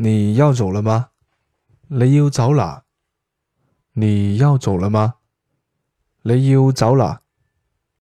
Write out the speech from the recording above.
你要走了吗？你要走啦你要走了吗？你要走啦